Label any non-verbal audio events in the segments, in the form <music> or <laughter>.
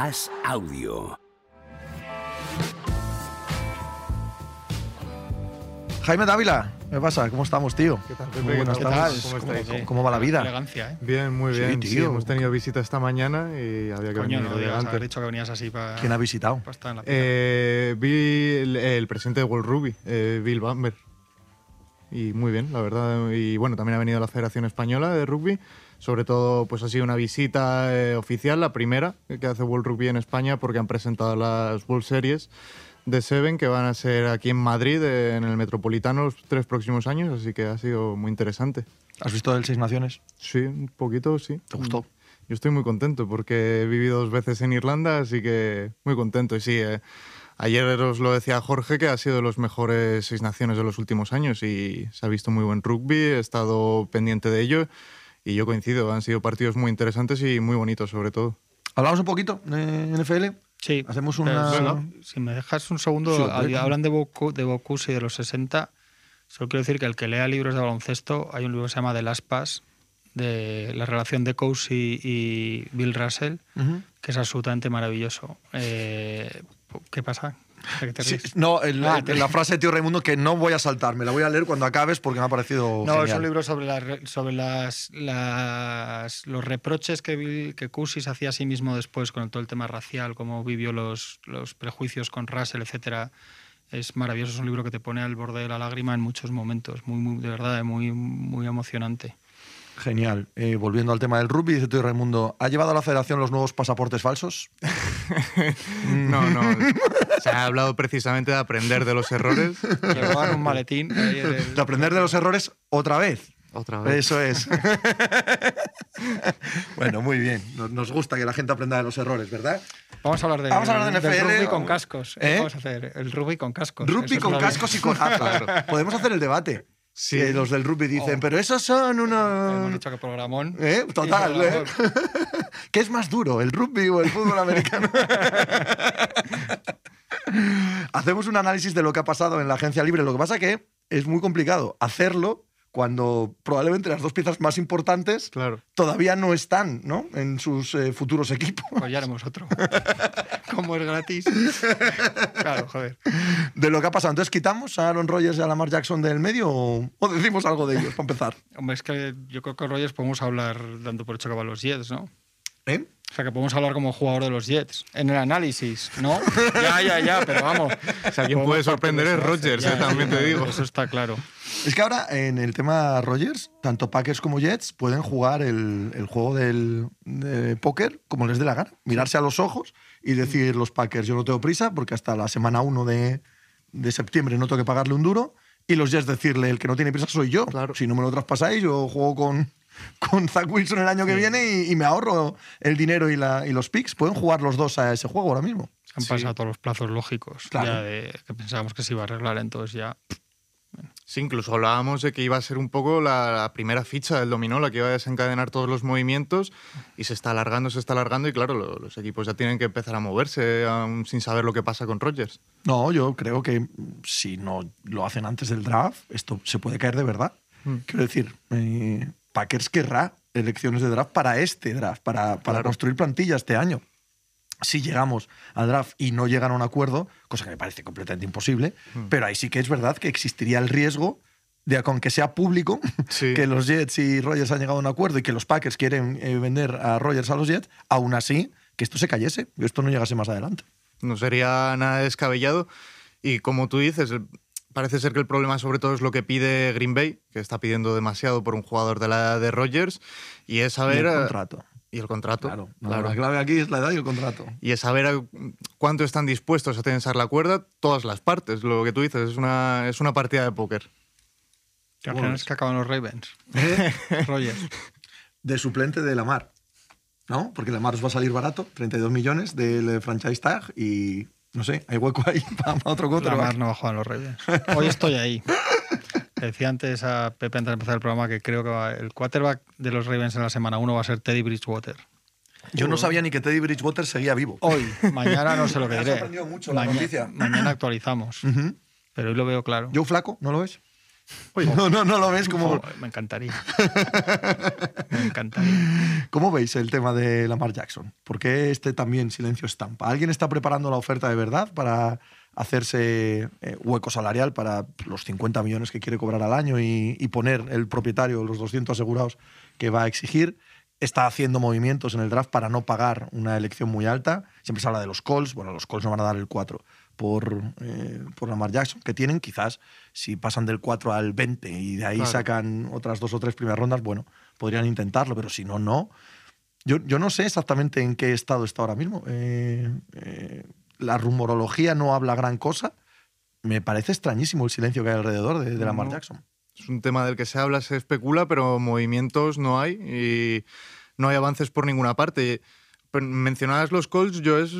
As Audio. Jaime Dávila, ¿qué pasa? ¿Cómo estamos, tío? ¿Qué tal, Pepe? Muy buenas ¿Qué tal? ¿Cómo, ¿Cómo estáis? cómo- cómo va la vida? Elegancia, ¿eh? Bien, muy Sí, bien. tío. Sí, hemos tenido visita esta mañana y había que Coño, venir no digas, haber dicho que venías así para, ¿Quién ha visitado? estar en la. Eh, vi el, el presidente de World Rugby, eh, Bill Bamber. Y muy bien, la verdad. Y bueno, también ha venido la Federación Española de Rugby. Sobre todo, pues ha sido una visita eh, oficial, la primera que hace World Rugby en España, porque han presentado las World Series de Seven, que van a ser aquí en Madrid, eh, en el Metropolitano, los tres próximos años. Así que ha sido muy interesante. ¿Has visto el Seis Naciones? Sí, un poquito, sí. ¿Te gustó? Yo estoy muy contento porque he vivido dos veces en Irlanda, así que muy contento. Y sí, eh, ayer os lo decía Jorge que ha sido de los mejores seis naciones de los últimos años y se ha visto muy buen rugby, he estado pendiente de ello y yo coincido, han sido partidos muy interesantes y muy bonitos sobre todo. ¿Hablamos un poquito de NFL? Sí. Hacemos pero una... si me dejas un segundo, Sí, hablan de, Bocu, de Bocuse y de los 60. Solo quiero decir que el que lea libros de baloncesto, hay un libro que se llama The Last Pass, de la relación de Cousy y Bill Russell, que es absolutamente maravilloso. Eh, ¿Qué pasa? No, el- Ah, el- la frase de tío Raimundo que no voy a saltar, me la voy a leer cuando acabes porque me ha parecido No, es un libro sobre, sobre las, las- los reproches que, que se hacía a sí mismo después con todo el tema racial, cómo vivió los, los prejuicios con Russell, etcétera. Es maravilloso, es un libro que te pone al borde de la lágrima en muchos momentos, muy, muy de verdad, muy, muy emocionante. Genial. Eh, volviendo al tema del rugby, dice tío Raimundo, ¿ha llevado a la federación los nuevos pasaportes falsos? <laughs> No, no, se ha hablado precisamente de aprender de los errores. Llevaban un maletín. De aprender de los errores otra vez. Otra vez. Eso es. <laughs> bueno, muy bien. Nos, nos gusta que la gente aprenda de los errores, ¿verdad? Vamos a hablar de, Vamos a hablar de del NFL, rugby o- con cascos. ¿Eh? Vamos a hacer el rugby con cascos. Eso Rugby es con cascos y con <laughs> claro. Podemos hacer el debate. Sí. Que los del rugby dicen, Oh. pero esos son Hemos una... dicho que programón. ¿Eh? Total, ¿eh? <laughs> ¿Qué es más duro, el rugby o el fútbol americano? <laughs> Hacemos un análisis de lo que ha pasado en la agencia libre. Lo que pasa que es muy complicado hacerlo cuando probablemente las dos piezas más importantes Claro. todavía no están ¿no? en sus eh, futuros equipos. Pues ya haremos otro. <laughs> Como es gratis. Claro, joder. De lo que ha pasado. Entonces, ¿quitamos a Aaron Rodgers y a Lamar Jackson del medio o, o decimos algo de ellos para empezar? Hombre, es que yo creo que Rogers podemos hablar dando por hecho que va a los Jets, ¿no? ¿Eh? O sea, que podemos hablar como jugador de los Jets. En el análisis, ¿no? <laughs> ya, ya, ya, pero vamos. O sea, quien puede sorprender es Rodgers, eh, también te digo. Eso está claro. Es que ahora en el tema Rogers, tanto Packers como Jets pueden jugar el, el juego del de póker como les dé la gana. Mirarse a los ojos y decir los Packers, yo no tengo prisa porque hasta la semana 1 de, de septiembre no tengo que pagarle un duro. Y los Jets decirle, el que no tiene prisa soy yo. Claro. Si no me lo traspasáis, yo juego con, con Zach Wilson el año que viene y, y me ahorro el dinero y, la, y los picks. Pueden jugar los dos a ese juego ahora mismo. Se han Sí. pasado todos los plazos lógicos. Claro. Ya de que pensábamos que se iba a arreglar, entonces ya. Sí, incluso hablábamos de que iba a ser un poco la, la primera ficha del dominó, la que iba a desencadenar todos los movimientos y se está alargando, se está alargando y claro, lo- los equipos ya tienen que empezar a moverse aún sin saber lo que pasa con Rodgers. No, yo creo que si no lo hacen antes del draft, esto se puede caer de verdad. Mm. Quiero decir, eh, Packers querrá elecciones de draft para este draft, para, para Claro. construir plantilla este año. Si llegamos al draft y no llegan a un acuerdo, cosa que me parece completamente imposible, Mm. pero ahí sí que es verdad que existiría el riesgo de, aunque sea público, <laughs> Sí. que los Jets y Rogers han llegado a un acuerdo y que los Packers quieren eh, vender a Rogers a los Jets, aún así, que esto se cayese, que esto no llegase más adelante. No sería nada descabellado y como tú dices, parece ser que el problema sobre todo es lo que pide Green Bay, que está pidiendo demasiado por un jugador de la edad de Rodgers y es Y saber... el eh, contrato. Y el contrato. Claro, no, claro. la clave aquí es la edad y el contrato. y es saber eh, cuánto están dispuestos a tensar la cuerda todas las partes. Lo que tú dices, es una, es una partida de póker. ¿Te imaginas que acaban los Ravens? <laughs> Rogers. De suplente de Lamar. ¿No? Porque Lamar os va a salir barato, 32 millones del eh, franchise tag y no sé, hay hueco ahí <laughs> para otro quarterback. no va a jugar en los Ravens. Hoy estoy ahí. Decía antes a Pepe antes de empezar el programa que creo que va- el quarterback de los Ravens en la semana 1 va a ser Teddy Bridgewater. Yo no sabía ni que Teddy Bridgewater seguía vivo. Hoy, <laughs> mañana no sé lo que Me ha diré. sorprendido mucho la noticia. Mañana actualizamos. Pero hoy lo veo claro. Joe Flaco, ¿no lo ves? No, no, no lo ves como... Oh, me encantaría. me encantaría. ¿Cómo veis el tema de Lamar Jackson? ¿Por qué este también silencio estampa? ¿Alguien está preparando la oferta de verdad para hacerse eh, hueco salarial para los 50 millones que quiere cobrar al año y, y poner el propietario los 200 asegurados que va a exigir? está haciendo movimientos en el draft para no pagar una elección muy alta. Siempre se habla de los calls. Bueno, los calls no van a dar el 4 por, eh, por Lamar Jackson, que tienen quizás, si pasan del 4 al 20 y de ahí Claro. sacan otras dos o tres primeras rondas, bueno, podrían intentarlo, pero si no, no. Yo, yo no sé exactamente en qué estado está ahora mismo. Eh, eh, la rumorología no habla gran cosa. Me parece extrañísimo el silencio que hay alrededor de, de Lamar No. Jackson. Es un tema del que se habla, se especula, pero movimientos no hay y no hay avances por ninguna parte. Pero Mencionabas los calls, yo es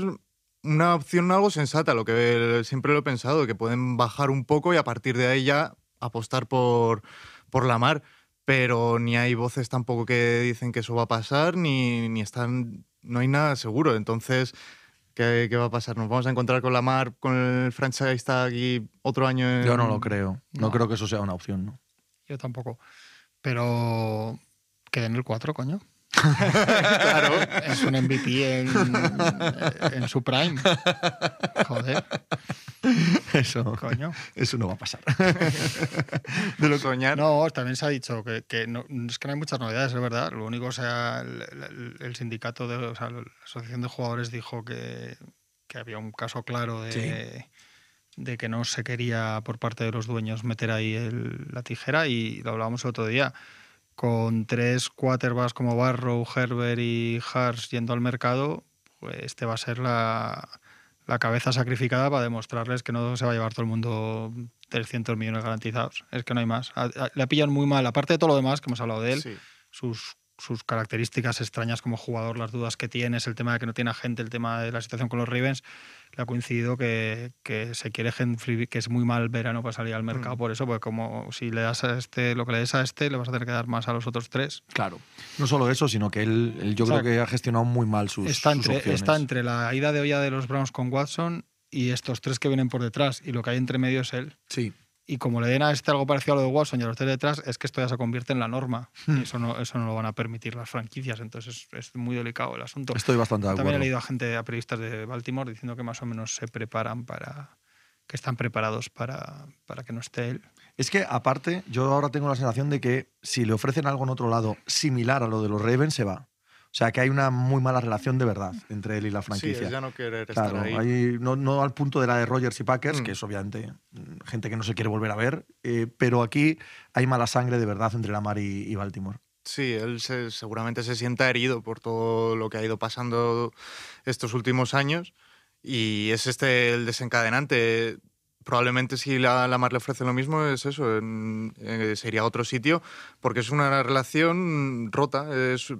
una opción algo sensata, lo que siempre lo he pensado, que pueden bajar un poco y a partir de ahí ya apostar por, por la mar. Pero ni hay voces tampoco que dicen que eso va a pasar, ni, ni están. No hay nada seguro. Entonces, ¿qué, qué va a pasar? ¿Nos vamos a encontrar con la mar, con el franchise tag y otro año en- Yo no lo creo. No, No. creo que eso sea una opción, ¿no? Yo tampoco. Pero que den el 4, coño. Claro. Es un MVP en, en su prime. Joder, Eso, coño. eso no va a pasar. <laughs> de lo soñar. No, también se ha dicho que, que no, es que no hay muchas novedades, es verdad. Lo único, o sea, el, el- sindicato, de, o sea, la asociación de jugadores dijo que, que había un caso claro de, de que no se quería por parte de los dueños meter ahí el- la tijera y lo hablábamos el otro día. Con tres quarterbacks como Barrow, Herbert y Hars yendo al mercado, pues este va a ser la, la cabeza sacrificada para demostrarles que no se va a llevar todo el mundo 300 millones garantizados. Es que no hay más. Le pillan muy mal, aparte de todo lo demás que hemos hablado de él, Sí. sus, sus características extrañas como jugador, las dudas que tienes, el tema de que no tiene agente, el tema de la situación con los Ravens, le ha coincidido que, que se quiere Henry, que es muy mal verano para salir al mercado Mm. por eso, porque como si le das a este lo que le des a este, le vas a tener que dar más a los otros tres. Claro. No solo eso, sino que él, él yo O sea, creo que ha gestionado muy mal sus, está, sus entre, opciones. está entre la ida de olla de los Browns con Watson y estos tres que vienen por detrás, y lo que hay entre medio es él. Sí. Y como le den a este algo parecido a lo de Watson y a los tres detrás, es que esto ya se convierte en la norma. Hmm. Y eso no, eso no lo van a permitir las franquicias. Entonces es, es muy delicado el asunto. Estoy bastante de También he acuerdo. leído a gente, a periodistas de Baltimore, diciendo que más o menos se preparan para. que están preparados para, para que no esté él. Es que, aparte, yo ahora tengo la sensación de que si le ofrecen algo en otro lado similar a lo de los Ravens, se va. O sea, que hay una muy mala relación de verdad entre él y la Sí, franquicia. es ya no querer Claro, estar ahí. hay- no, no al punto de la de Rogers y Packers, Mm. que es obviamente mm, gente que no se quiere volver a ver, eh, pero aquí hay mala sangre de verdad entre Lamar y, y Baltimore. Sí, él se- seguramente se sienta herido por todo lo que ha ido pasando estos últimos años y es este el desencadenante. Probablemente si la, Lamar le ofrece lo mismo es eso, en- eh, se iría a otro sitio porque es una relación rota, es-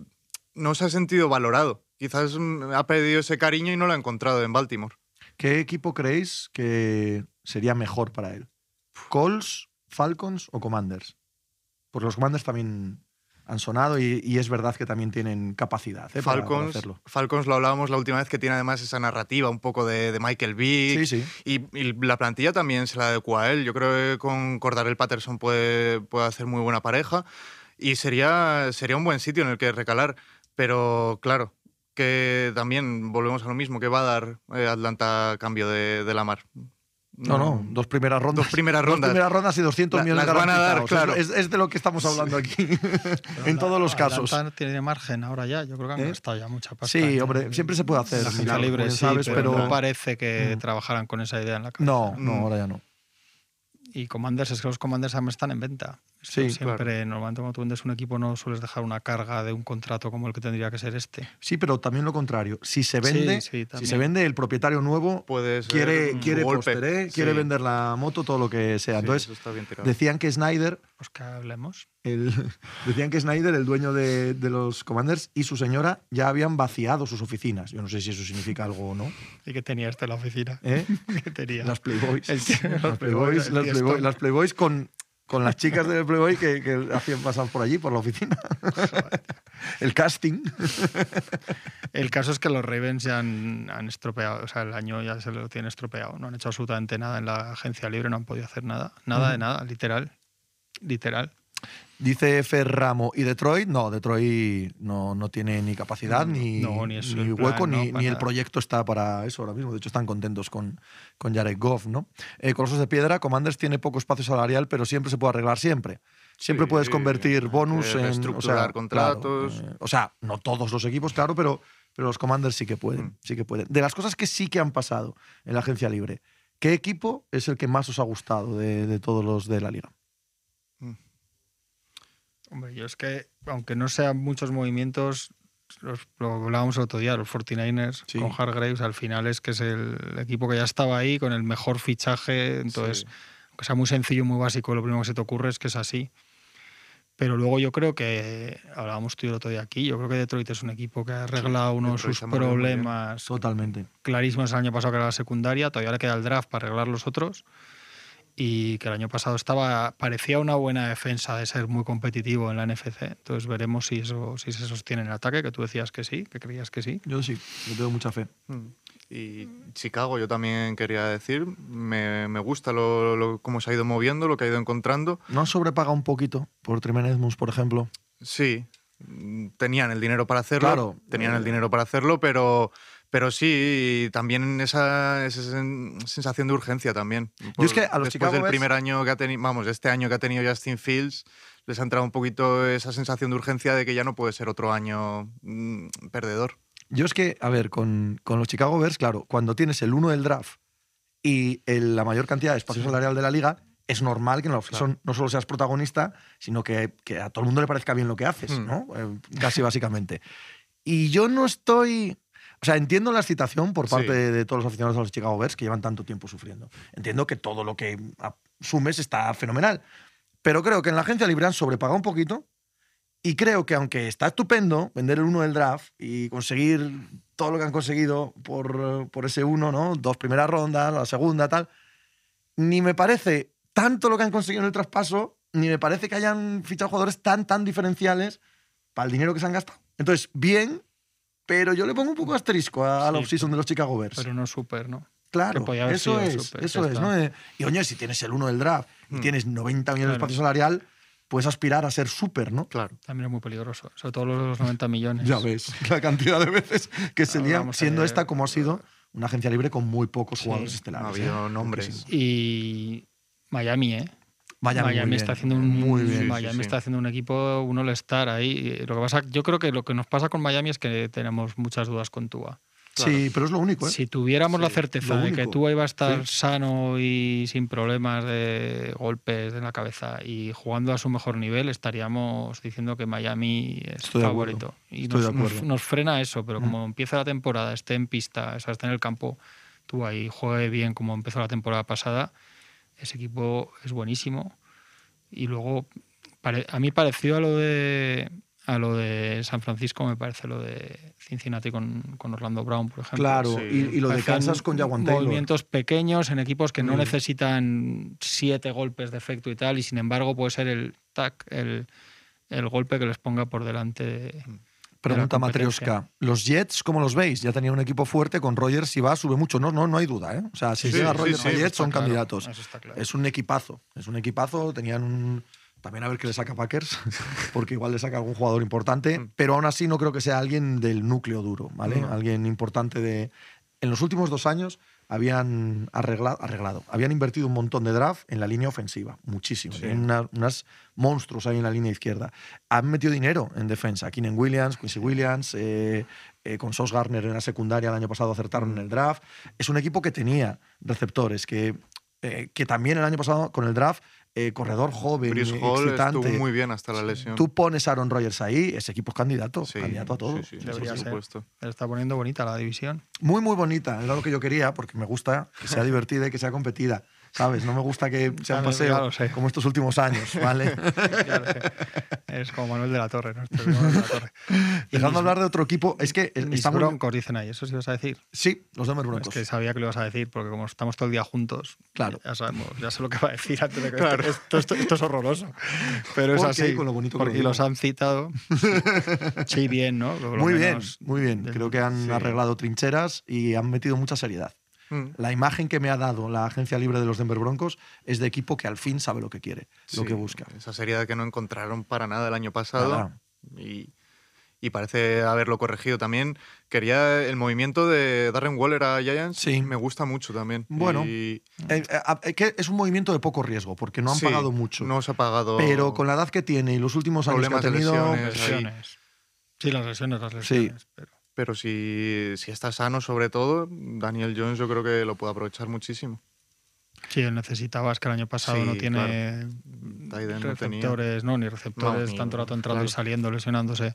no se ha sentido valorado. Quizás mm, ha perdido ese cariño y no lo ha encontrado en Baltimore. ¿Qué equipo creéis que sería mejor para él? ¿Colts, Falcons o Commanders? Porque los Commanders también han sonado y, y es verdad que también tienen capacidad ¿eh? para- para Falcons, hacerlo. Falcons lo hablábamos la última vez que tiene además esa narrativa un poco de, de Michael Vick, Sí, sí. Y, y la plantilla también se la adecua a él. Yo creo que con Cordarel Patterson puede, puede hacer muy buena pareja y sería, sería un buen sitio en el que recalar. Pero claro, que también volvemos a lo mismo, que va a dar eh, Atlanta a cambio de, de la mar. No, no, dos primeras rondas. Dos primeras <laughs> Dos rondas. primeras rondas y 200 La- millones las van a dar, claro. Es, es de lo que estamos hablando aquí, <laughs> en todos los casos. Atlanta tiene margen ahora ya. Yo creo que han ¿Eh? gastado ya mucha pasta. Sí, hombre, siempre se puede hacer la agencia milagros, libre, sí, sabes, pero, pero- no parece que Mm. trabajaran con esa idea en la cabeza. No, no, Mm. ahora ya no. Y Commanders, es que los Commanders además están en venta. Sí, siempre, normalmente cuando tú vendes un equipo no sueles dejar una carga de un contrato como el que tendría que ser este. Sí, pero también lo contrario. Si se vende, sí, si se vende el propietario nuevo Puede quiere, quiere vender la moto, todo lo que sea. Sí, Entonces, decían que Snyder, Pues que hablemos. el, <laughs> decían que Snyder, el dueño de, de los Commanders, y su señora ya habían vaciado sus oficinas. Yo no sé si eso significa algo o no. ¿Y qué tenía este en la oficina? ¿eh? <laughs> ¿Qué tenía? Las Playboys. Tío- las Playboys, Playboys, las Playboys- las Playboys con, con las chicas del Playboy que, que hacían pasar por allí, por la oficina. el casting. El caso es que los Ravens ya han, han estropeado, o sea, el año ya se lo tienen estropeado. No han hecho absolutamente nada en la agencia libre, no han podido hacer nada. Nada de nada, literal. literal. Dice Ferramo y Detroit, no, Detroit no, no tiene ni capacidad, ni, No, ni hueco, plan, ni, el proyecto está para eso ahora mismo. De hecho, están contentos con, con Jared Goff, ¿no? Eh, Colosos de Piedra, Commanders tiene poco espacio salarial, pero siempre se puede arreglar siempre. Siempre Sí, puedes convertir bonus en. O sea, contratos. claro, eh, o sea, no todos los equipos, claro, pero, pero los Commanders sí que pueden. Mm. Sí que pueden. De las cosas que sí que han pasado en la agencia libre, ¿qué equipo es el que más os ha gustado de, de todos los de la liga? Hombre, yo es que, aunque no sean muchos movimientos, los, lo hablábamos el otro día, los 49ers Sí. con Hargraves, al final es que es el equipo que ya estaba ahí con el mejor fichaje. Entonces, Sí. aunque sea muy sencillo, muy básico, lo primero que se te ocurre es que es así. Pero luego yo creo que, hablábamos tú y el otro día aquí, yo creo que Detroit es un equipo que ha arreglado uno de sus problemas Totalmente. clarísimos el año pasado, que era la secundaria, todavía le queda el draft para arreglar los otros. Y que el año pasado estaba parecía una buena defensa de ser muy competitivo en la NFC. Entonces veremos si eso si se sostiene en el ataque, que tú decías que sí, que creías que sí. Yo sí, yo tengo mucha fe. Mm. Y Chicago, yo también quería decir, me, me gusta lo, lo- cómo se ha ido moviendo, lo que ha ido encontrando. ¿No han sobrepagado un poquito por Edmunds, por ejemplo? Sí, tenían el dinero para hacerlo, Claro. tenían Eh. el dinero para hacerlo, pero, pero sí, también esa, esa sen- sensación de urgencia también. Yo es que a los Después Chicago del Bears- primer año que ha tenido, vamos, este año que ha tenido Justin Fields, les ha entrado un poquito esa sensación de urgencia de que ya no puede ser otro año mm, perdedor. Yo es que, a ver, con, con los Chicago Bears, claro, cuando tienes el 1 del draft y el- la mayor cantidad de espacio salarial de la liga, es normal que en la no solo seas protagonista, sino que, que a todo el mundo le parezca bien lo que haces, Hmm. ¿no? Eh, casi básicamente. Y yo no estoy... O sea, entiendo la excitación por parte Sí. de, de todos los aficionados a los Chicago Bears que llevan tanto tiempo sufriendo. Entiendo que todo lo que asumes está fenomenal. Pero creo que en la agencia libre han sobrepagado un poquito y creo que aunque está estupendo vender el uno del draft y conseguir todo lo que han conseguido por, por ese uno, ¿no? Dos primeras rondas, la segunda, tal, ni me parece tanto lo que han conseguido en el traspaso, ni me parece que hayan fichado jugadores tan, tan diferenciales para el dinero que se han gastado. Entonces, bien, pero yo le pongo un poco asterisco a, a la Sí, de los Chicago Bears. Pero no súper, ¿no? Claro, eso es, eso es. ¿no? Eh, Y oye, si tienes el uno del draft y Hmm. tienes 90 millones de espacio salarial, puedes aspirar a ser súper, ¿no? Claro. También es muy peligroso, sobre todo los 90 millones. <laughs> Ya ves, la cantidad de veces que se lían, siendo esta como ha sido una agencia libre con muy pocos Sí, jugadores Ha estelares. habido ¿eh? nombres. Y Miami, ¿eh? Miami, muy bien, está haciendo un muy bien. Sí, Miami sí. está haciendo un equipo, un all-star ahí. Lo que pasa, yo creo que lo que nos pasa con Miami es que tenemos muchas dudas con Tua. Sí, pero es lo único, ¿eh? Si tuviéramos la Sí, certeza lo de que. Tua iba a estar Sí. sano y sin problemas de golpes en la cabeza y jugando a su mejor nivel, estaríamos diciendo que Miami es Estoy de favorito. Y Estoy nos, de nos- acuerdo. nos frena eso, pero Mm. como empieza la temporada, esté en pista, o sea, esté en el campo, Tua y juegue bien como empezó la temporada pasada, ese equipo es buenísimo. Y luego, a mí parecido a lo de a lo de San Francisco me parece lo de Cincinnati con, con Orlando Brown, por ejemplo. Claro, Sí. y, y lo de Kansas con Jaguan Taylor. Movimientos pequeños en equipos que no Mm. necesitan siete golpes de efecto y tal, y sin embargo puede ser el tac, el, el golpe que les ponga por delante. de- Pregunta. Matrioska. ¿Los Jets, cómo los veis? Ya tenían un equipo fuerte con Rogers, si va, sube mucho. No, no, no hay duda, ¿eh? O sea, si Sí, llega Rogers sí, Jets, son claro, candidatos. claro. Es un equipazo. Es un equipazo. Tenían un. También a ver qué le saca Packers, <laughs> porque igual le saca algún jugador importante, Mm. pero aún así no creo que sea alguien del núcleo duro, ¿vale? Alguien importante de. En los últimos dos años habían arreglado, arreglado, habían invertido un montón de draft en la línea ofensiva, muchísimo. Sí. Una- unas monstruos ahí en la línea izquierda. Han metido dinero en defensa. Keenan Williams, Quincy Williams, eh, eh, con Sos Garner en la secundaria el año pasado acertaron en el draft. Es un equipo que tenía receptores, que, eh, que también el año pasado con el draft, eh, corredor joven, Brice eh, Hall excitante. estuvo muy bien hasta la lesión. Tú pones a Aaron Rodgers ahí, ese equipo es candidato, Sí, candidato a todo. Sí, sí, sí, Debería por ser. supuesto. Se está poniendo bonita la división. Muy, muy bonita. Era lo que yo quería, porque me gusta que sea <laughs> divertida y que sea competida. ¿Sabes? No me gusta que <laughs> sea un paseo como estos últimos años, ¿vale? <laughs> Es como Manuel de la Torre, ¿no? Este es Manuel de la Torre. <laughs> Y Dejando mis- hablar de otro equipo, es que mis está muy- broncos, dicen ahí. Eso sí vas a decir. Sí, los Denver Es Broncos. que sabía que lo ibas a decir, porque como estamos todo el día juntos, Claro. ya sabemos, ya sé lo que va a decir antes de que Claro. esto, esto, esto es horroroso. Pero es así. con lo bonito que porque lo los han citado. Sí, bien, ¿no? Lo Muy bien, menos muy bien. Creo que han sí. arreglado trincheras y han metido mucha seriedad. Mm. La imagen que me ha dado la agencia libre de los Denver Broncos es de equipo que al fin sabe lo que quiere, lo Sí, que busca. Esa seriedad que no encontraron para nada el año pasado. Nada. Y, y parece haberlo corregido también. Quería el movimiento de Darren Waller a Giants. Sí. Me gusta mucho también. Bueno, Y- Eh, eh, eh, que es un movimiento de poco riesgo, porque no han sí, pagado mucho. No se ha pagado. pero con la edad que tiene y los últimos años que ha tenido, lesiones. Sí, las lesiones, las lesiones. pero- Pero si, si está sano, sobre todo, Daniel Jones yo creo que lo puede aprovechar muchísimo. Sí, él necesitaba, es que el año pasado Sí, no tiene no receptores, no, ni receptores, ni- tanto rato entrando y saliendo, lesionándose.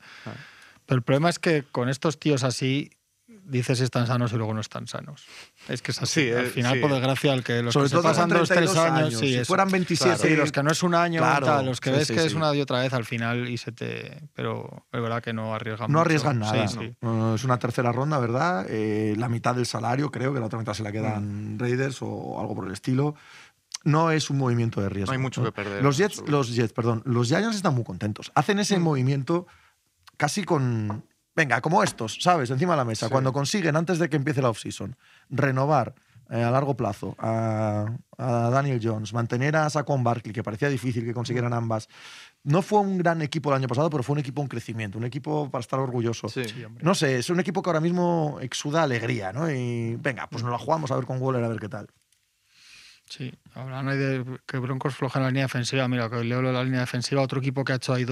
Pero el problema es que con estos tíos así, dices están sanos y luego no están sanos. Es que es así. Sí, Al eh, final, sí. por desgracia, el que los sobre que se todo pasan con dos, tres 32 años, sí, si eso. fueran 27, Sí, los que no es un año, Claro, tal, los que sí, ves sí, que es una y otra vez al final y se te. Pero es verdad que no arriesgan no mucho. arriesgan nada. Sí, sí. No, es una tercera ronda, ¿verdad? Eh, la mitad del salario, creo que la otra mitad se la quedan Raiders o algo por el estilo. No es un movimiento de riesgo. No hay mucho que perder, Los Jets, los Jets, perdón, los Giants están muy contentos. Hacen ese movimiento casi con. Venga, como estos, ¿sabes? Encima de la mesa. Sí. Cuando consiguen, antes de que empiece la offseason, renovar eh, a largo plazo a, a Daniel Jones, mantener a Saquon Barkley, que parecía difícil que consiguieran ambas. No fue un gran equipo el año pasado, pero fue un equipo en crecimiento, un equipo para estar orgulloso. Sí. Sí, hombre. No sé, es un equipo que ahora mismo exuda alegría, ¿no? Y venga, pues nos la jugamos a ver con Waller a ver qué tal. Sí, hablan ahí de que Broncos floja en la línea defensiva. Mira, que leo la línea defensiva, otro equipo que ha hecho ahí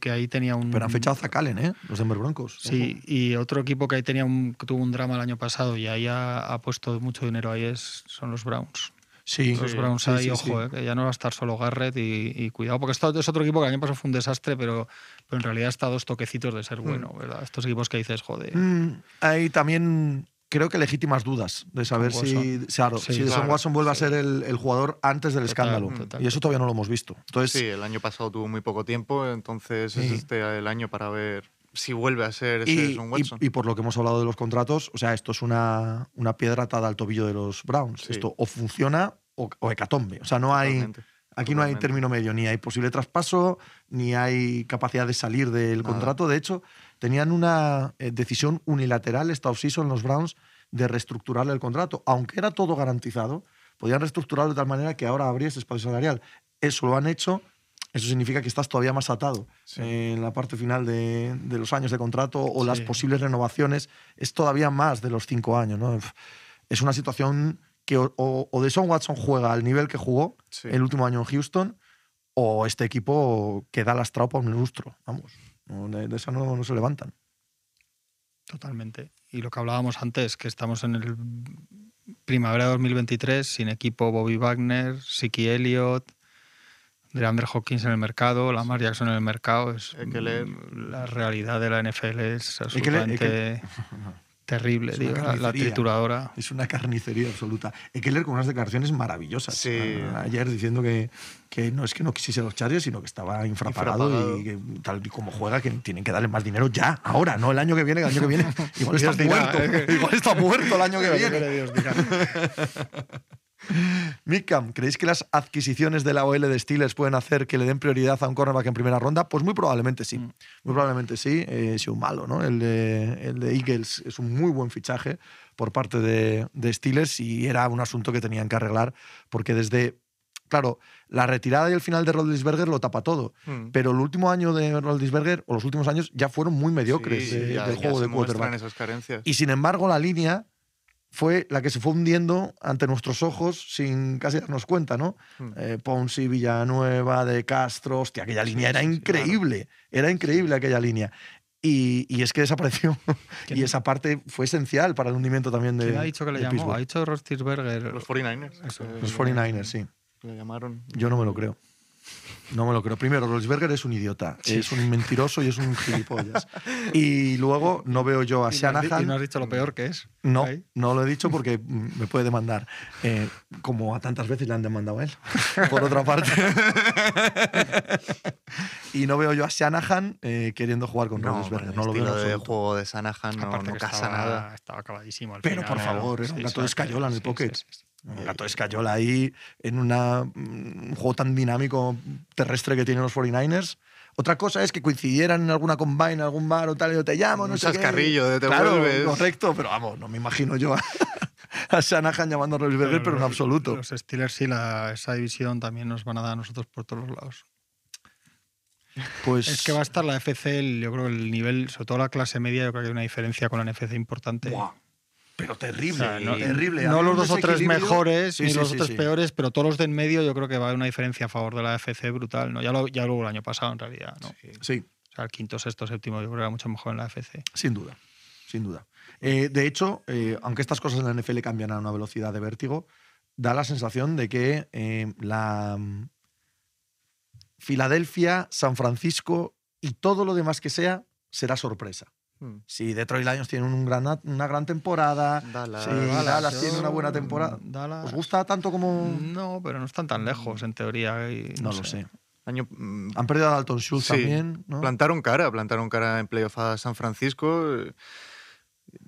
que ahí tenía un. Pero han fechado a Zach Allen, ¿eh? Los Denver Broncos. Sí, y otro equipo que ahí tenía un, que tuvo un drama el año pasado y ahí ha, ha puesto mucho dinero ahí es, son los Browns. Sí, Los Browns sí, ahí, sí, ojo, sí. eh, que ya no va a estar solo Garrett y, y cuidado, porque esto es otro equipo que el año pasado fue un desastre, pero, pero en realidad está a dos toquecitos de ser bueno, ¿verdad? Estos equipos que dices, joder. Mm, hay también, creo que legítimas dudas de saber si, Watson. claro, Sí, si Deshaun claro, Watson vuelve sí. a ser el, el jugador antes del Total, escándalo. total, y eso todavía no lo hemos visto. Entonces, Sí, el año pasado tuvo muy poco tiempo, entonces es Sí. este el año para ver si vuelve a ser ese y, Son y- Watson. y por lo que hemos hablado de los contratos, o sea, esto es una, una piedra atada al tobillo de los Browns. Sí. Esto o funciona o, o hecatombe. O sea, no hay. Totalmente, Aquí no hay término medio, ni hay posible traspaso, ni hay capacidad de salir del Nada. contrato. De hecho, tenían una eh, decisión unilateral esta offseason los Browns de reestructurarle el contrato. Aunque era todo garantizado, podían reestructurarlo de tal manera que ahora habría ese espacio salarial. Eso lo han hecho. Eso significa que estás todavía más atado Sí. en la parte final de, de los años de contrato o las posibles renovaciones. Es todavía más de los cinco años. ¿no? Es una situación que o, o, Deshaun Watson juega al nivel que jugó Sí. el último año en Houston o este equipo queda lastrado por un lustro. Vamos, no, de, de esa no, no se levantan. Totalmente. Y lo que hablábamos antes, que estamos en el primavera de 2023 sin equipo Bobby Wagner, Siki Elliott, DeAndre Hawkins en el mercado, Lamar Jackson en el mercado. Es. La realidad de la NFL es absolutamente <laughs> tío, la, la trituradora. Es una carnicería absoluta. Ekeler con unas declaraciones maravillosas. Sí. Ayer diciendo que, que no es que no quisiese los Chargers, sino que estaba infrapagado, Infrapagado. y que tal y como juega, que tienen que darle más dinero ya, ahora, no el año que viene, el año que viene <laughs> igual está Dios dirá, muerto. eh, <laughs> Igual está muerto el año que viene. Dios, <laughs> Mikam, ¿creéis que las adquisiciones de la OL de Steelers pueden hacer que le den prioridad a un cornerback en primera ronda? Pues muy probablemente sí. Mm. Muy probablemente sí. Eh, si un malo, ¿no? El de, el de Eagles es un muy buen fichaje por parte de, de Steelers y era un asunto que tenían que arreglar porque desde. Claro, la retirada y el final de Rodlisberger lo tapa todo. Mm. Pero el último año de Rodlisberger, o los últimos años, ya fueron muy mediocres Sí, de- ya- del ya juego de quarterback. esas carencias. Y sin embargo, la línea fue la que se fue hundiendo ante nuestros ojos sin casi darnos cuenta, ¿no? Mm. Eh, Ponzi, Villanueva, De Castro, hostia, aquella línea era increíble, era increíble aquella línea. Y, y es que desapareció. ¿Quién- <laughs> y esa parte fue esencial para el hundimiento también de. ¿Quién ha dicho que le llamó? Ha dicho Roethlisberger. Los 49ers. Eso. eh, Los 49ers, sí. Le llamaron. Yo no me lo creo. No me lo creo. Primero, Rolsberger es un idiota, es un mentiroso y es un gilipollas. <laughs> Y luego no veo yo a Y Shanahan. Y no has dicho lo peor que es. No, Ahí. no lo he dicho porque me puede demandar. Eh, como a tantas veces le han demandado a él, <laughs> por otra parte. y no veo yo a Shanahan eh, queriendo jugar con No, Roethlisberger. el No lo veo estilo de juego de Sanahan no, Aparte no casa estaba, nada. Estaba acabadísimo. al Pero, final, por favor, era un gato de escayola en el sí, pocket. sí, sí. Un gato de escayola ahí en una, mm, un juego tan dinámico terrestre que tienen los 49ers. Otra cosa es que coincidieran en alguna combine, en algún bar o tal, y yo te llamo, no Un sé qué. chascarrillo de te claro, vuelves. correcto, pero vamos, no me imagino yo a, <laughs> a Shanahan llamando a Roethlisberger, pero en los- absoluto. Los Steelers sí, la, esa división también nos van a dar a nosotros por todos los lados. Pues Es que va a estar la FC, el- yo creo que el nivel, sobre todo la clase media, yo creo que hay una diferencia con la NFC importante. Buah, pero terrible, O sea, no, terrible. no los dos o tres mejores Sí, ni sí, los sí, otros sí. peores, pero todos los de en medio yo creo que va a haber una diferencia a favor de la FC brutal. ¿no? Ya, lo, ya luego el año pasado, en realidad. ¿no? Sí, O sea, el quinto, sexto, séptimo, yo creo que era mucho mejor en la FC. sin duda, sin duda. Eh, de hecho, eh, aunque estas cosas en la NFL cambian a una velocidad de vértigo, da la sensación de que eh, la mm, Filadelfia, San Francisco y todo lo demás que sea será sorpresa. Hmm. Si Detroit Lions tienen un gran, una gran temporada, Dallas. si Dallas, Dallas, tiene una buena temporada, Dallas- ¿os gusta tanto como...? No, pero no están tan lejos, en teoría. y No, lo sé. Año, Han perdido a Dalton Schultz Sí, también, ¿no? Plantaron cara, plantaron cara en playoff a San Francisco.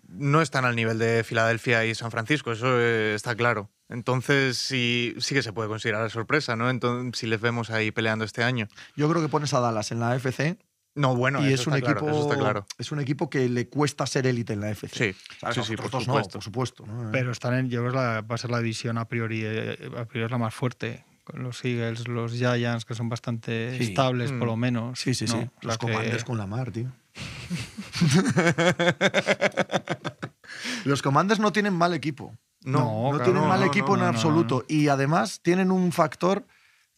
No están al nivel de Filadelfia y San Francisco, eso eh, está claro. Entonces sí, sí que se puede considerar sorpresa, ¿no? Entonces, si les vemos ahí peleando este año. Yo creo que pones a Dallas en la AFC No, bueno, y eso es un, está claro, equipo, eso está claro. es un equipo que le cuesta ser élite en la AFC. Sí, sí, sí, por no, supuesto. por supuesto. ¿no? Pero están en, yo creo que la- va a ser la división a priori, eh, a priori es la más fuerte. Con los Eagles, los Giants, que son bastante Sí. estables, Mm. por lo menos. Sí, sí, sí. Los que- Commanders con la mar, tío. <laughs> Los Commanders no tienen mal equipo. No, No, No, claro, tienen mal no, equipo no, en no, absoluto. Y además tienen un factor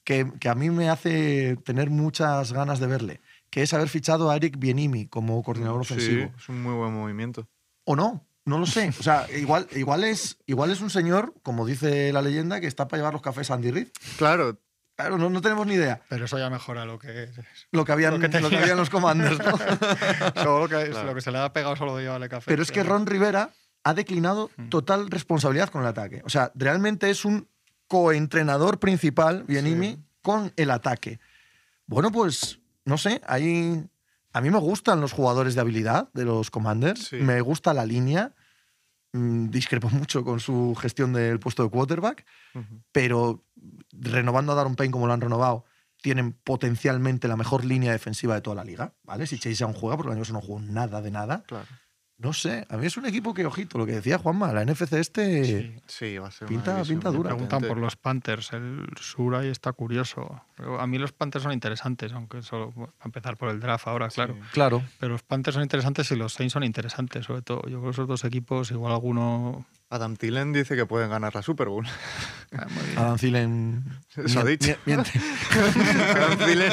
que, que a mí me hace tener muchas ganas de verle, que es haber fichado a Eric Bienimi como coordinador Sí, ofensivo. es un muy buen movimiento. O no, no lo sé. O sea, igual, igual, es, igual es un señor, como dice la leyenda, que está para llevar los cafés a Andy Reid. Claro, Claro, no, no tenemos ni idea. Pero eso ya mejora lo que es. Lo que habían, Lo que lo que tenía. habían los Commanders, ¿no? <laughs> Solo lo que, Claro. lo que se le ha pegado solo de llevarle café. Pero es que Ron Rivera ha declinado Mm. total responsabilidad con el ataque. O sea, realmente es un coentrenador principal, Bienimi, con el ataque. Bueno, pues, no sé, ahí... A mí me gustan los jugadores de habilidad de los Commanders, Sí. me gusta la línea, mm, discrepo <laughs> mucho con su gestión del puesto de quarterback, pero renovando a Daron Payne como lo han renovado, tienen potencialmente la mejor línea defensiva de toda la liga, ¿vale? Si Chase aún juega, porque el año pasado no jugó nada de nada. claro. No sé, a mí es un equipo que, ojito, lo que decía Juanma, la NFC este... Sí. Sí, va a ser Pinta- pinta dura. Preguntan por los Panthers. El sur ahí está curioso. A mí los Panthers son interesantes, aunque solo va a empezar por el draft ahora, claro. Sí. Claro. Pero los Panthers son interesantes y los Saints son interesantes, sobre todo. Yo creo que esos dos equipos, igual alguno. Adam Thielen dice que pueden ganar la Super Bowl. Ah. Adam Thielen... Eso ha dicho. <laughs> Adam Thielen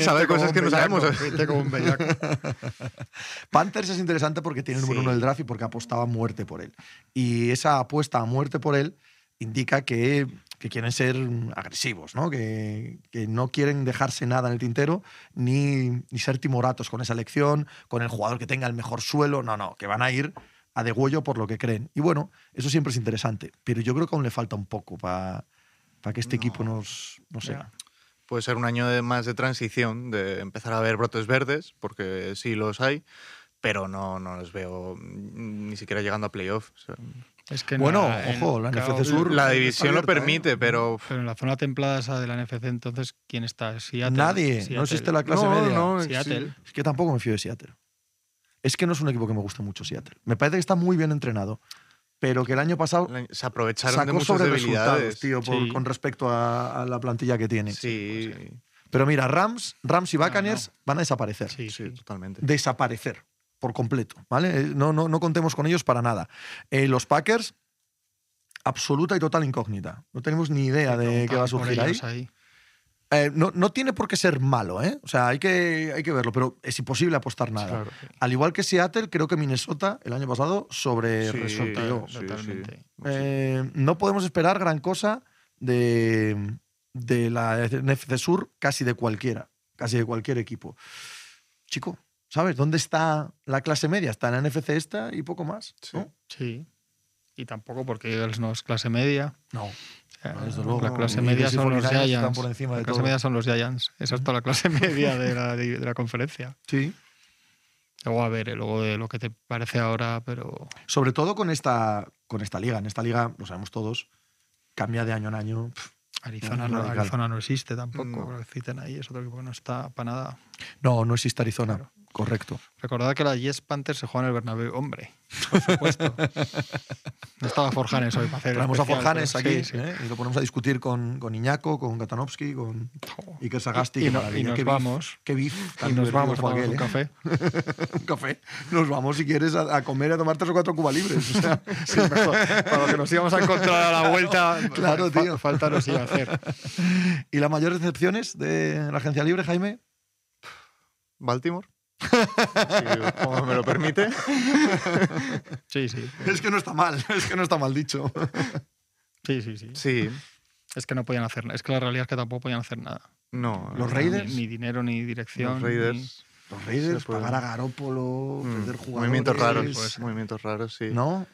sabe cosas que no sabemos. Miente como un. <laughs> Panthers es interesante porque tiene el número Sí. uno del draft y porque apostaba a muerte por él. Y esa apuesta a muerte por él indica que, que quieren ser agresivos, ¿no? Que, que no quieren dejarse nada en el tintero ni, ni ser timoratos con esa elección, con el jugador que tenga el mejor suelo. No, no, que van a ir a degüello por lo que creen. Y bueno, eso siempre es interesante. Pero yo creo que aún le falta un poco para que este No. equipo nos. No sé. Puede ser un año de- más de transición, de empezar a ver brotes verdes, porque sí los hay, pero no, no los veo mm, ni siquiera llegando a playoff. O sea, Es que en Bueno, la- ojo, la claro, NFC Sur. la división lo abierta, ¿eh? permite, pero Pero en la zona templada esa de la NFC, entonces, ¿quién está? Seattle. Nadie. No Seattle. existe la clase No, media. no, Seattle. Es que tampoco me fío de Seattle. Es que no es un equipo que me guste mucho Seattle. Me parece que está muy bien entrenado, pero que el año pasado se aprovecharon de sacó muchas sobre debilidades. resultados, tío, por- Sí. con respecto a, a la plantilla que tiene. Sí, Pero mira, Rams, Rams y No, Buccaneers van a desaparecer. Sí, sí, sí. totalmente. Desaparecer por completo, ¿vale? Eh, No, no, no contemos con ellos para nada. Eh, los Packers, absoluta y total incógnita. No tenemos ni idea de qué va a surgir ahí. ahí. Eh, no, no tiene por qué ser malo, ¿eh? O sea, hay que, hay que verlo, pero es imposible apostar nada. Claro. Al igual que Seattle, creo que Minnesota el año pasado sobre Sí, Totalmente. Eh, no podemos esperar gran cosa de, de la NFC Sur, casi de cualquiera, casi de cualquier equipo. Chico, ¿sabes? ¿Dónde está la clase media? Está en la NFC esta y poco más. Sí. ¿no? Sí. Y tampoco porque Eagles no es clase media. No, desde luego. La clase media son los 49ers están Giants. por encima de la clase todo. media son los Giants. Esa es toda la clase media de la, de la conferencia. Sí. Luego a ver, eh, luego de lo que te parece ahora, pero Sobre todo con esta, con esta liga. En esta liga, lo sabemos todos, cambia de año en año. Pff, Arizona, No. Arizona no existe tampoco. No. Citen ahí es otro equipo que no está para nada. No, no existe Arizona. Claro. Correcto. Recordad que la Yes Panthers se juega en el Bernabéu. Hombre, por supuesto. <laughs> no estaba Forjanes hoy para hacer Traemos a Forjanes aquí sí, sí. ¿eh? y lo ponemos a discutir con, con Iñaco, con Gatanovsky, con Iker Sagasti. Y- y qué no- y nos qué beef, vamos. Qué beef. Y tan nos divertido vamos a tomar un aquel, café. ¿eh? <laughs> un café. Nos vamos, si quieres, a, a comer y a tomar tres o cuatro Cuba libres. O sea, <laughs> Sí, mejor. Para lo que nos íbamos a encontrar a la vuelta, Claro, tío. falta nos iba a hacer. ¿Y las mayores decepciones de la agencia libre, Jaime? Baltimore. Si como me lo permite. Sí, sí. Es que no está mal, es que no está mal dicho. Sí, sí, sí. Sí. Es que no podían hacer nada. Es que la realidad es que tampoco podían hacer nada. No. Los no, Raiders. Ni, ni dinero, ni dirección. Los Raiders. Los Raiders, pagar a Garópolo, Mm, perder jugadores. Movimientos raros. pues. Movimientos raros, sí. ¿No?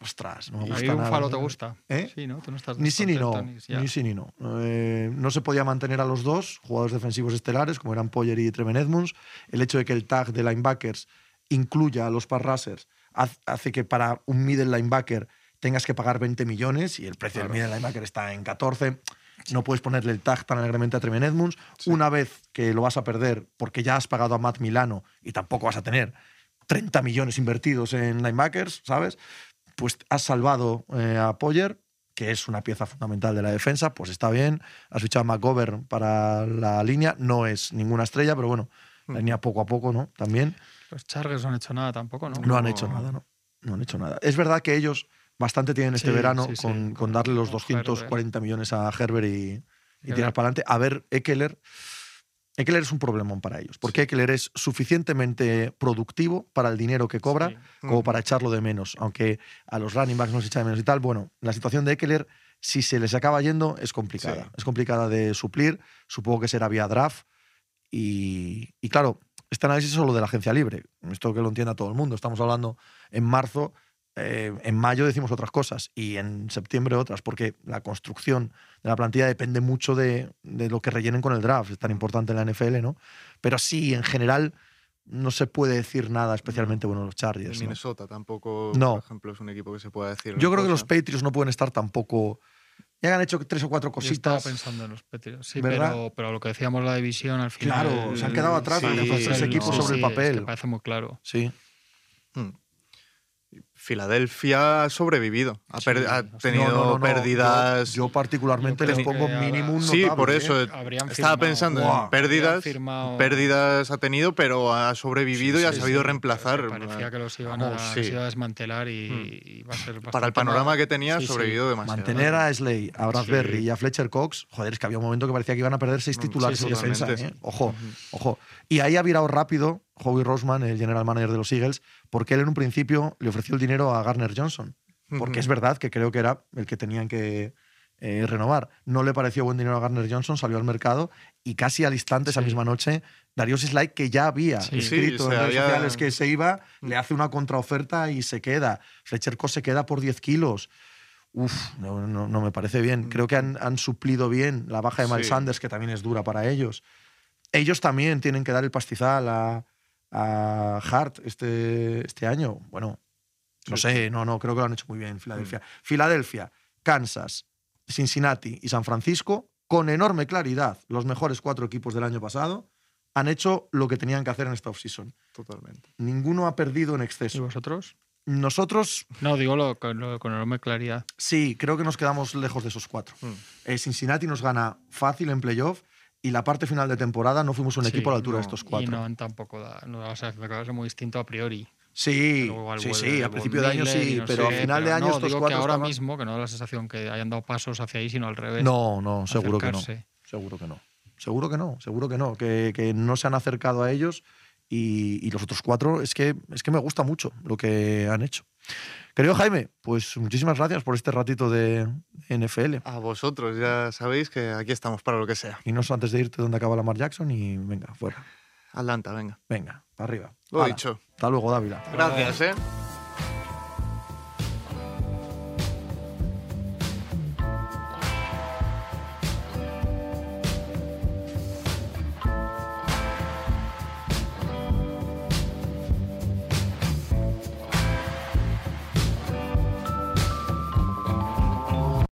Ostras, no me gusta Ahí un nada. falo te gusta. ¿Eh? Sí, ¿no? Tú no estás Ni sí ni no. ni-. Ni sí ni no. Eh, no se podía mantener a los dos jugadores defensivos estelares, como eran Poyer y Treven Edmunds. El hecho de que el tag de linebackers incluya a los pass rushers hace que para un middle linebacker tengas que pagar 20 millones y el precio del middle linebacker está en 14. No puedes ponerle el tag tan alegremente a Treven Edmunds. Una vez que lo vas a perder porque ya has pagado a Matt Milano y tampoco vas a tener 30 millones invertidos en linebackers, ¿sabes? Pues has salvado eh, a Poyer, que es una pieza fundamental de la defensa, pues está bien. Has fichado a McGovern para la línea, no es ninguna estrella, pero bueno, la línea poco a poco, ¿no? También Los Chargers no han hecho nada tampoco, ¿no? no han hecho nada, ¿no? No han hecho nada. Es verdad que ellos bastante tienen este Sí, verano sí, sí, con, con- con darle los con 240 millones a Herbert y, y tirar para adelante. A ver, Eckler. Eckler es un problemón para ellos, porque Eckler es suficientemente productivo para el dinero que cobra Sí. como para echarlo de menos. Aunque a los running backs no se echa de menos y tal. Bueno, la situación de Eckler, si se les acaba yendo, es complicada. Sí. Es complicada de suplir. Supongo que será vía draft. Y, y claro, este análisis es solo de la agencia libre. Esto que lo entienda todo el mundo. Estamos hablando en marzo. Eh, en mayo decimos otras cosas y en septiembre otras, porque la construcción de la plantilla depende mucho de, de lo que rellenen con el draft. Es tan importante en la NFL, ¿no? Pero sí, en general, no se puede decir nada especialmente bueno de los El Chargers. ¿no? Minnesota tampoco, No. por ejemplo, es un equipo que se pueda decir. Yo creo que los cosa. Patriots no pueden estar tampoco. Ya han hecho tres o cuatro Yo estaba cositas. pensando en los Patriots. Sí, ¿Verdad? pero, pero lo que decíamos la división al final. Claro, se han quedado atrás Sí, los tres equipos no. sobre el sí, es papel. que parece muy claro. Sí. Hmm. Filadelfia ha sobrevivido. Ha, Sí, ha tenido No, no, no, pérdidas. Yo, yo particularmente Yo les pongo mínimo un sí, por ¿eh? eso Habrían estaba firmado- pensando Buah, en pérdidas. Pérdidas ha tenido, pero ha sobrevivido y ha Sí, sabido sí, reemplazar. que Parecía que los iban, Vamos, a, sí. los iba a desmantelar y, Hmm. y va a ser Para el panorama mal. que tenía, ha Sí, sí. sobrevivido demasiado. Mantener a Slay, a Bradbury Sí. y a Fletcher Cox, joder, es que había un momento que parecía que iban a perder seis Mm, titulares sí, en sí, defensa. ¿eh? Ojo, ojo. Y ahí ha virado rápido Howie Roseman, el general manager de los Eagles, porque él en un principio le ofreció el dinero a Garner Johnson. Porque es verdad que creo que era el que tenían que eh, renovar. No le pareció buen dinero a Garner Johnson, salió al mercado y casi al instante, esa misma noche, Darius Slide, que ya había Sí. escrito Sí, en redes había- sociales que se iba, Mm. le hace una contraoferta y se queda. Fletcher Cox se queda por 10 kilos. Uf, no, no- no me parece bien. Mm. Creo que han, han suplido bien la baja de Miles Sí. Sanders, que también es dura para ellos. Ellos también tienen que dar el pastizal a, a Hart este, este año. Bueno, no Sí, sé, no, no, creo que lo han hecho muy bien en Filadelfia. Filadelfia, Kansas, Cincinnati y San Francisco, con enorme claridad, los mejores cuatro equipos del año pasado, han hecho lo que tenían que hacer en esta offseason. Totalmente. Ninguno ha perdido en ¿Y exceso. vosotros? Nosotros, No, digo lo, con, lo- con enorme claridad. sí, creo que nos quedamos lejos de esos cuatro. Hmm. Eh, Cincinnati nos gana fácil en playoff y la parte final de temporada no fuimos un Sí, equipo a la altura de estos Y cuatro. no tampoco da. No, o sea, me parece muy distinto a priori. Sí, igual sí, sí, a principio de año sí, no pero a sé, final de año no, estos digo cuatro que ahora estaban- mismo, que no da la sensación que hayan dado pasos hacia ahí, sino al revés. No, no, seguro que no. Seguro que no. Seguro que no, seguro que no. Que, que no se han acercado a ellos y, y los otros cuatro es que, es que me gusta mucho lo que han hecho. Querido Jaime, pues muchísimas gracias por este ratito de NFL. A vosotros, ya sabéis que aquí estamos para lo que sea. Y no sé antes de irte dónde acaba Lamar Jackson y venga, fuera. Atlanta, venga. Venga, arriba. Lo Hala, dicho. Hasta luego, Dávila. Gracias, ¿eh?